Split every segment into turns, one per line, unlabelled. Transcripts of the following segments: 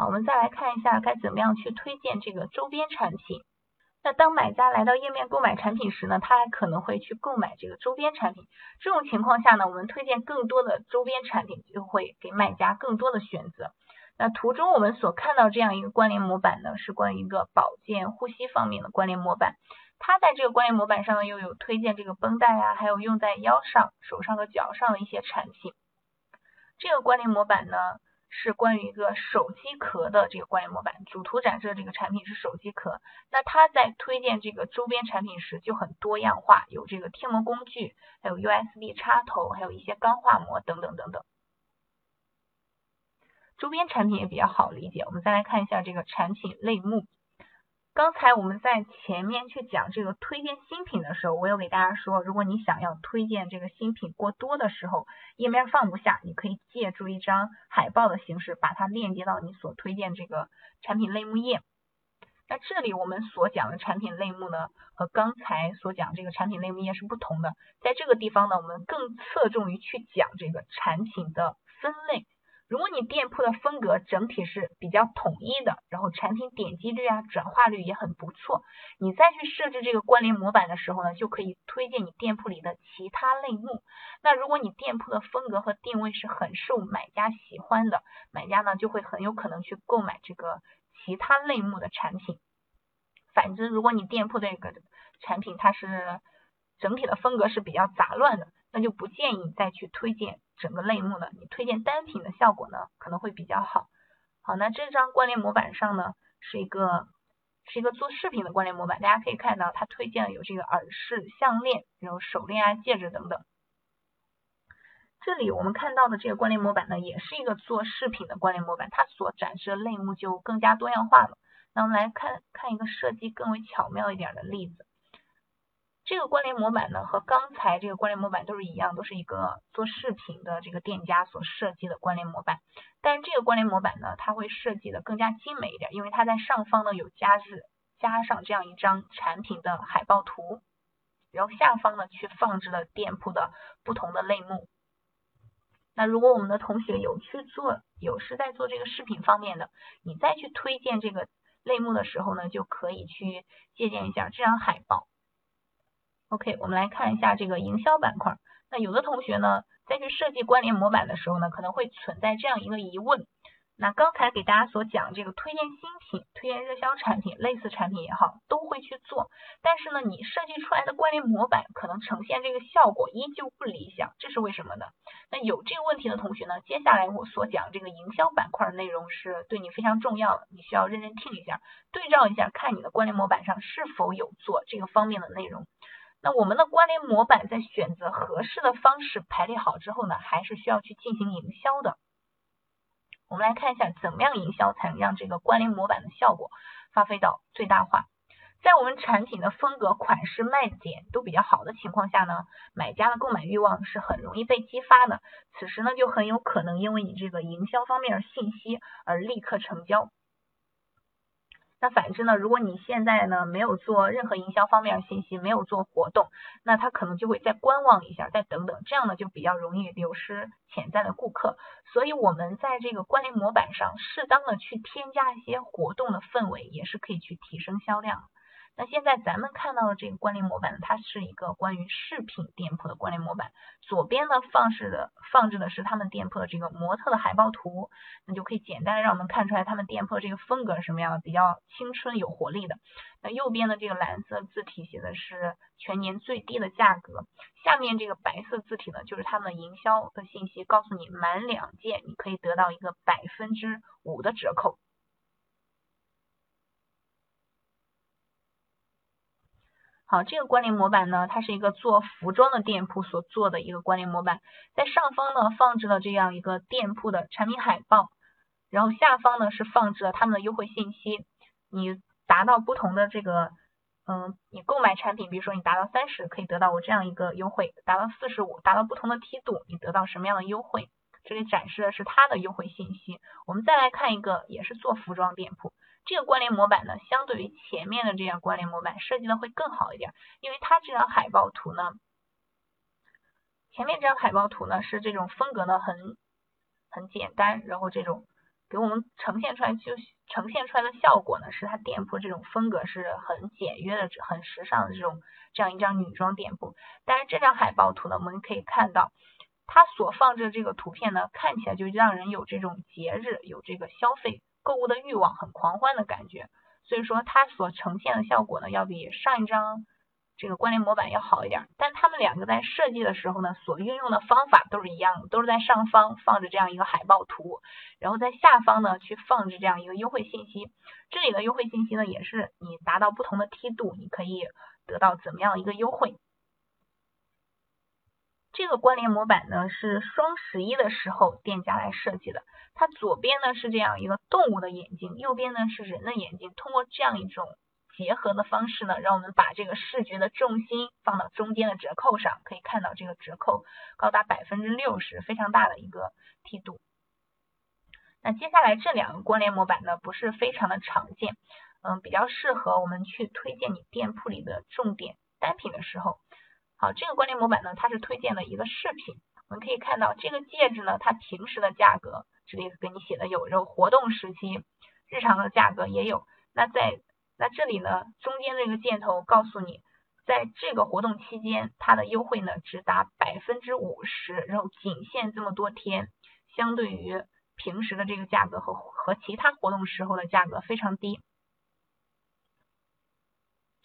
好，我们再来看一下该怎么样去推荐这个周边产品。那当买家来到页面购买产品时呢，他还可能会去购买这个周边产品。这种情况下呢，我们推荐更多的周边产品，就会给买家更多的选择。那图中我们所看到这样一个关联模板呢，是关于一个保健呼吸方面的关联模板。它在这个关联模板上呢，又有推荐这个绷带啊，还有用在腰上、手上和脚上的一些产品。这个关联模板呢。是关于一个手机壳的这个关于模板，主图展示的这个产品是手机壳。那它在推荐这个周边产品时就很多样化，有这个贴膜工具，还有 USB 插头，还有一些钢化膜等等等等。周边产品也比较好理解，我们再来看一下这个产品类目。刚才我们在前面去讲这个推荐新品的时候，我有给大家说，如果你想要推荐这个新品过多的时候，页面放不下，你可以借助一张海报的形式，把它链接到你所推荐这个产品类目页。那这里我们所讲的产品类目呢，和刚才所讲这个产品类目页是不同的。在这个地方呢，我们更侧重于去讲这个产品的分类。如果你店铺的风格整体是比较统一的，然后产品点击率啊、转化率也很不错，你再去设置这个关联模板的时候呢，就可以推荐你店铺里的其他类目。那如果你店铺的风格和定位是很受买家喜欢的，买家呢就会很有可能去购买这个其他类目的产品。反之，如果你店铺这个产品它是整体的风格是比较杂乱的，那就不建议再去推荐。整个类目呢，你推荐单品的效果呢可能会比较好。好，那这张关联模板上呢是一个是一个做饰品的关联模板，大家可以看到它推荐了有这个耳饰、项链，然后手链啊、戒指等等。这里我们看到的这个关联模板呢，也是一个做饰品的关联模板，它所展示的类目就更加多样化了。那我们来看看一个设计更为巧妙一点的例子。这个关联模板呢，和刚才这个关联模板都是一样，都是一个做饰品的这个店家所设计的关联模板。但是这个关联模板呢，它会设计的更加精美一点，因为它在上方呢有加置加上这样一张产品的海报图，然后下方呢去放置了店铺的不同的类目。那如果我们的同学有去做，有是在做这个饰品方面的，你再去推荐这个类目的时候呢，就可以去借鉴一下这张海报。OK，我们来看一下这个营销板块。那有的同学呢，在去设计关联模板的时候呢，可能会存在这样一个疑问。那刚才给大家所讲这个推荐新品、推荐热销产品、类似产品也好，都会去做。但是呢，你设计出来的关联模板可能呈现这个效果依旧不理想，这是为什么呢？那有这个问题的同学呢，接下来我所讲这个营销板块的内容是对你非常重要的，你需要认真听一下，对照一下，看你的关联模板上是否有做这个方面的内容。那我们的关联模板在选择合适的方式排列好之后呢，还是需要去进行营销的。我们来看一下，怎么样营销才能让这个关联模板的效果发挥到最大化。在我们产品的风格、款式、卖点都比较好的情况下呢，买家的购买欲望是很容易被激发的。此时呢，就很有可能因为你这个营销方面的信息而立刻成交。那反之呢？如果你现在呢没有做任何营销方面的信息，没有做活动，那他可能就会再观望一下，再等等，这样呢就比较容易流失潜在的顾客。所以我们在这个关联模板上适当的去添加一些活动的氛围，也是可以去提升销量。那现在咱们看到的这个关联模板呢，它是一个关于饰品店铺的关联模板。左边呢放置的放置的是他们店铺的这个模特的海报图，那就可以简单的让我们看出来他们店铺的这个风格是什么样的，比较青春有活力的。那右边的这个蓝色字体写的是全年最低的价格，下面这个白色字体呢就是他们营销的信息，告诉你满两件你可以得到一个百分之五的折扣。好，这个关联模板呢，它是一个做服装的店铺所做的一个关联模板，在上方呢放置了这样一个店铺的产品海报，然后下方呢是放置了他们的优惠信息。你达到不同的这个，嗯，你购买产品，比如说你达到三十，可以得到我这样一个优惠；达到四十五，达到不同的梯度，你得到什么样的优惠？这里展示的是它的优惠信息。我们再来看一个，也是做服装店铺。这个关联模板呢，相对于前面的这样关联模板设计的会更好一点，因为它这张海报图呢，前面这张海报图呢是这种风格呢很很简单，然后这种给我们呈现出来就呈现出来的效果呢，是它店铺这种风格是很简约的、很时尚的这种这样一张女装店铺。但是这张海报图呢，我们可以看到，它所放置的这个图片呢，看起来就让人有这种节日、有这个消费购物的欲望、很狂欢的感觉。所以说，它所呈现的效果呢，要比上一张。这个关联模板要好一点，但他们两个在设计的时候呢，所运用的方法都是一样的，都是在上方放着这样一个海报图，然后在下方呢去放置这样一个优惠信息。这里的优惠信息呢，也是你达到不同的梯度，你可以得到怎么样一个优惠。这个关联模板呢是双十一的时候店家来设计的，它左边呢是这样一个动物的眼睛，右边呢是人的眼睛，通过这样一种。结合的方式呢，让我们把这个视觉的重心放到中间的折扣上，可以看到这个折扣高达百分之六十，非常大的一个梯度。那接下来这两个关联模板呢，不是非常的常见，嗯，比较适合我们去推荐你店铺里的重点单品的时候。好，这个关联模板呢，它是推荐的一个饰品，我们可以看到这个戒指呢，它平时的价格这里给你写的有，有活动时期日常的价格也有。那在那这里呢，中间这个箭头告诉你，在这个活动期间，它的优惠呢只达百分之五十，然后仅限这么多天，相对于平时的这个价格和和其他活动时候的价格非常低。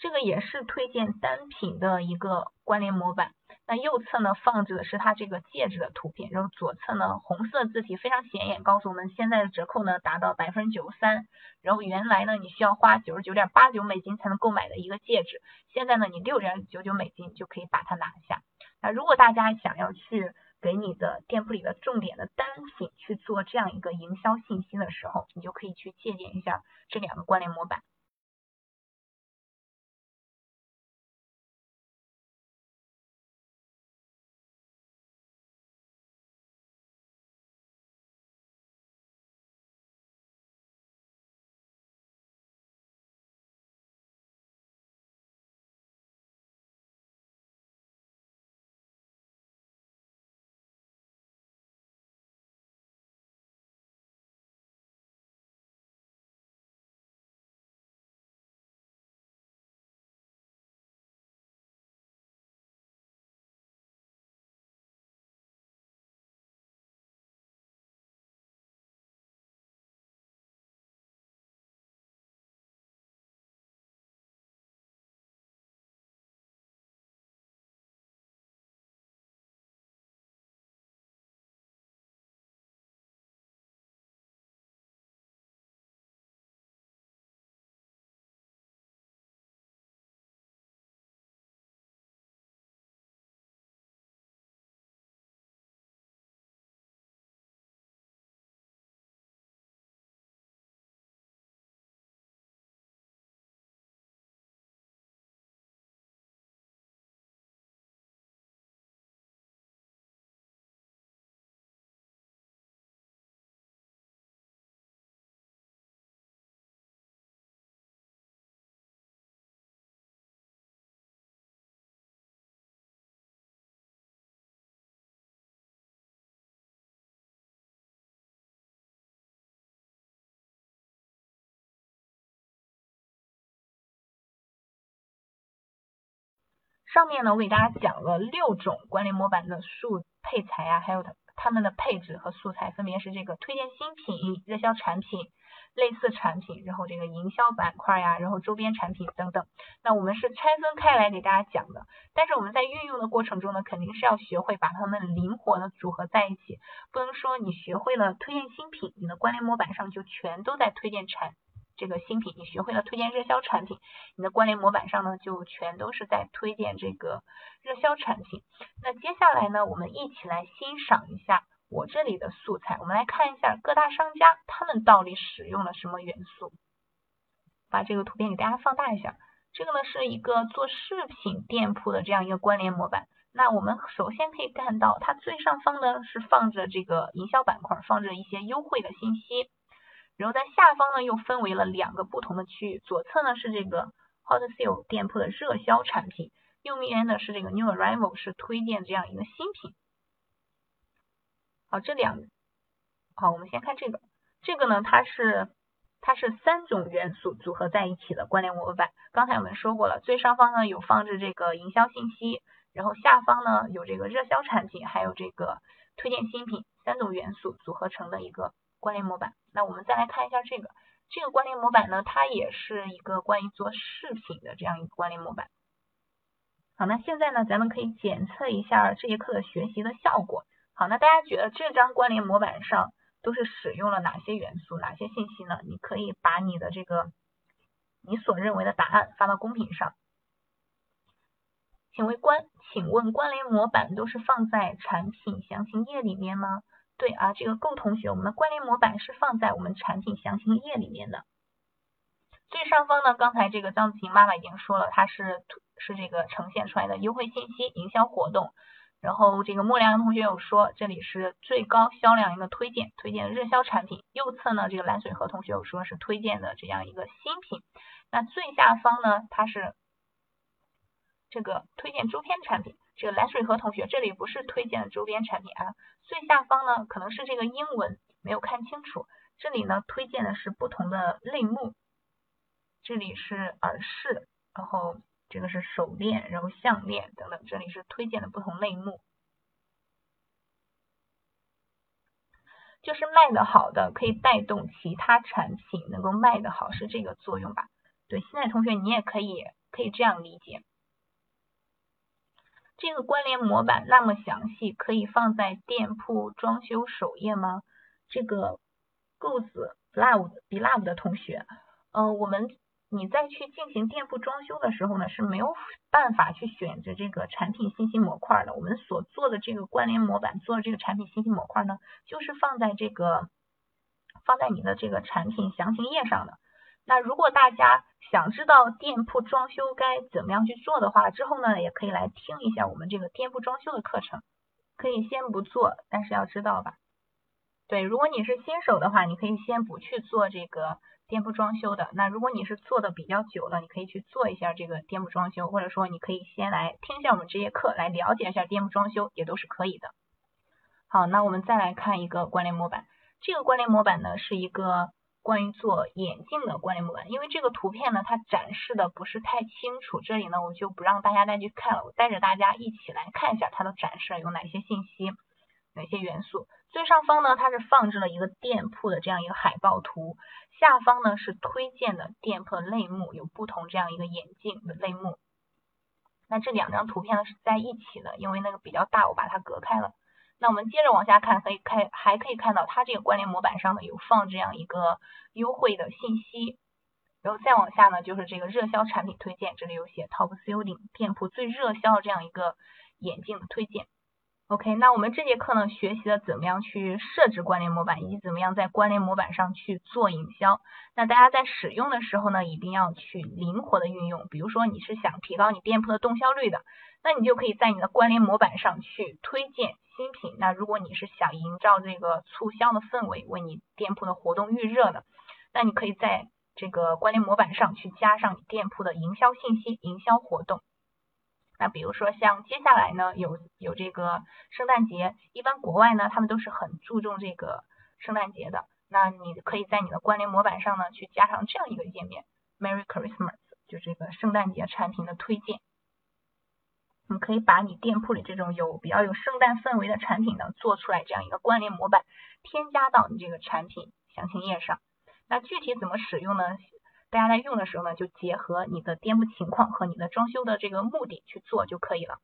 这个也是推荐单品的一个关联模板。那右侧呢放置的是它这个戒指的图片，然后左侧呢红色字体非常显眼，告诉我们现在的折扣呢达到百分之九十三。然后原来呢你需要花九十九点八九美金才能购买的一个戒指，现在呢你六点九九美金就可以把它拿下。那如果大家想要去给你的店铺里的重点的单品去做这样一个营销信息的时候，你就可以去借鉴一下这两个关联模板。上面呢，我给大家讲了六种关联模板的素配材啊，还有它它们的配置和素材，分别是这个推荐新品、热销产品、类似产品，然后这个营销板块呀，然后周边产品等等。那我们是拆分开来给大家讲的，但是我们在运用的过程中呢，肯定是要学会把它们灵活的组合在一起，不能说你学会了推荐新品，你的关联模板上就全都在推荐产。这个新品，你学会了推荐热销产品，你的关联模板上呢就全都是在推荐这个热销产品。那接下来呢，我们一起来欣赏一下我这里的素材，我们来看一下各大商家他们到底使用了什么元素。把这个图片给大家放大一下，这个呢是一个做饰品店铺的这样一个关联模板。那我们首先可以看到，它最上方呢是放着这个营销板块，放着一些优惠的信息。然后在下方呢，又分为了两个不同的区域，左侧呢是这个 Hot Sale 店铺的热销产品，右面呢是这个 New Arrival 是推荐这样一个新品。好，这两，好，我们先看这个，这个呢，它是它是三种元素组合在一起的关联模板。刚才我们说过了，最上方呢有放置这个营销信息，然后下方呢有这个热销产品，还有这个推荐新品，三种元素组合成的一个关联模板。那我们再来看一下这个这个关联模板呢，它也是一个关于做视频的这样一个关联模板。好，那现在呢，咱们可以检测一下这节课的学习的效果。好，那大家觉得这张关联模板上都是使用了哪些元素、哪些信息呢？你可以把你的这个你所认为的答案发到公屏上。请问关，请问关联模板都是放在产品详情页里面吗？对啊，这个够同学，我们的关联模板是放在我们产品详情页里面的。最上方呢，刚才这个张子晴妈妈已经说了，它是是这个呈现出来的优惠信息、营销活动。然后这个莫良同学有说，这里是最高销量一个推荐，推荐热销产品。右侧呢，这个蓝水河同学有说是推荐的这样一个新品。那最下方呢，它是这个推荐周边产品。这个蓝水河同学这里不是推荐的周边产品啊，最下方呢可能是这个英文没有看清楚，这里呢推荐的是不同的类目。这里是耳饰，然后这个是手链，然后项链等等，这里是推荐的不同类目。就是卖的好的可以带动其他产品能够卖的好，是这个作用吧？对，现在同学你也可以可以这样理解。这个关联模板那么详细，可以放在店铺装修首页吗？这个 Goose Love Be Love 的同学，呃，我们。你在去进行店铺装修的时候呢，是没有办法去选择这个产品信息模块的。我们所做的这个关联模板，做的这个产品信息模块呢，就是放在这个放在你的这个产品详情页上的。那如果大家想知道店铺装修该怎么样去做的话，之后呢，也可以来听一下我们这个店铺装修的课程。可以先不做，但是要知道吧？对，如果你是新手的话，你可以先不去做这个。店铺装修的，那如果你是做的比较久了，你可以去做一下这个店铺装修，或者说你可以先来听一下我们这节课，来了解一下店铺装修，也都是可以的。好，那我们再来看一个关联模板，这个关联模板呢是一个关于做眼镜的关联模板，因为这个图片呢它展示的不是太清楚，这里呢我就不让大家再去看了，我带着大家一起来看一下它的展示有哪些信息，哪些元素。最上方呢它是放置了一个店铺的这样一个海报图。下方呢是推荐的店铺类目，有不同这样一个眼镜的类目。那这两张图片呢是在一起的，因为那个比较大，我把它隔开了。那我们接着往下看，可以看还可以看到它这个关联模板上呢有放这样一个优惠的信息，然后再往下呢就是这个热销产品推荐，这里有写 top selling 店铺最热销的这样一个眼镜的推荐。OK，那我们这节课呢，学习了怎么样去设置关联模板，以及怎么样在关联模板上去做营销。那大家在使用的时候呢，一定要去灵活的运用。比如说你是想提高你店铺的动销率的，那你就可以在你的关联模板上去推荐新品。那如果你是想营造这个促销的氛围，为你店铺的活动预热的，那你可以在这个关联模板上去加上你店铺的营销信息、营销活动。那比如说像接下来呢，有有这个圣诞节，一般国外呢，他们都是很注重这个圣诞节的。那你可以在你的关联模板上呢，去加上这样一个页面，Merry Christmas，就这个圣诞节产品的推荐。你可以把你店铺里这种有比较有圣诞氛围的产品呢，做出来这样一个关联模板，添加到你这个产品详情页上。那具体怎么使用呢？大家在用的时候呢，就结合你的店铺情况和你的装修的这个目的去做就可以了。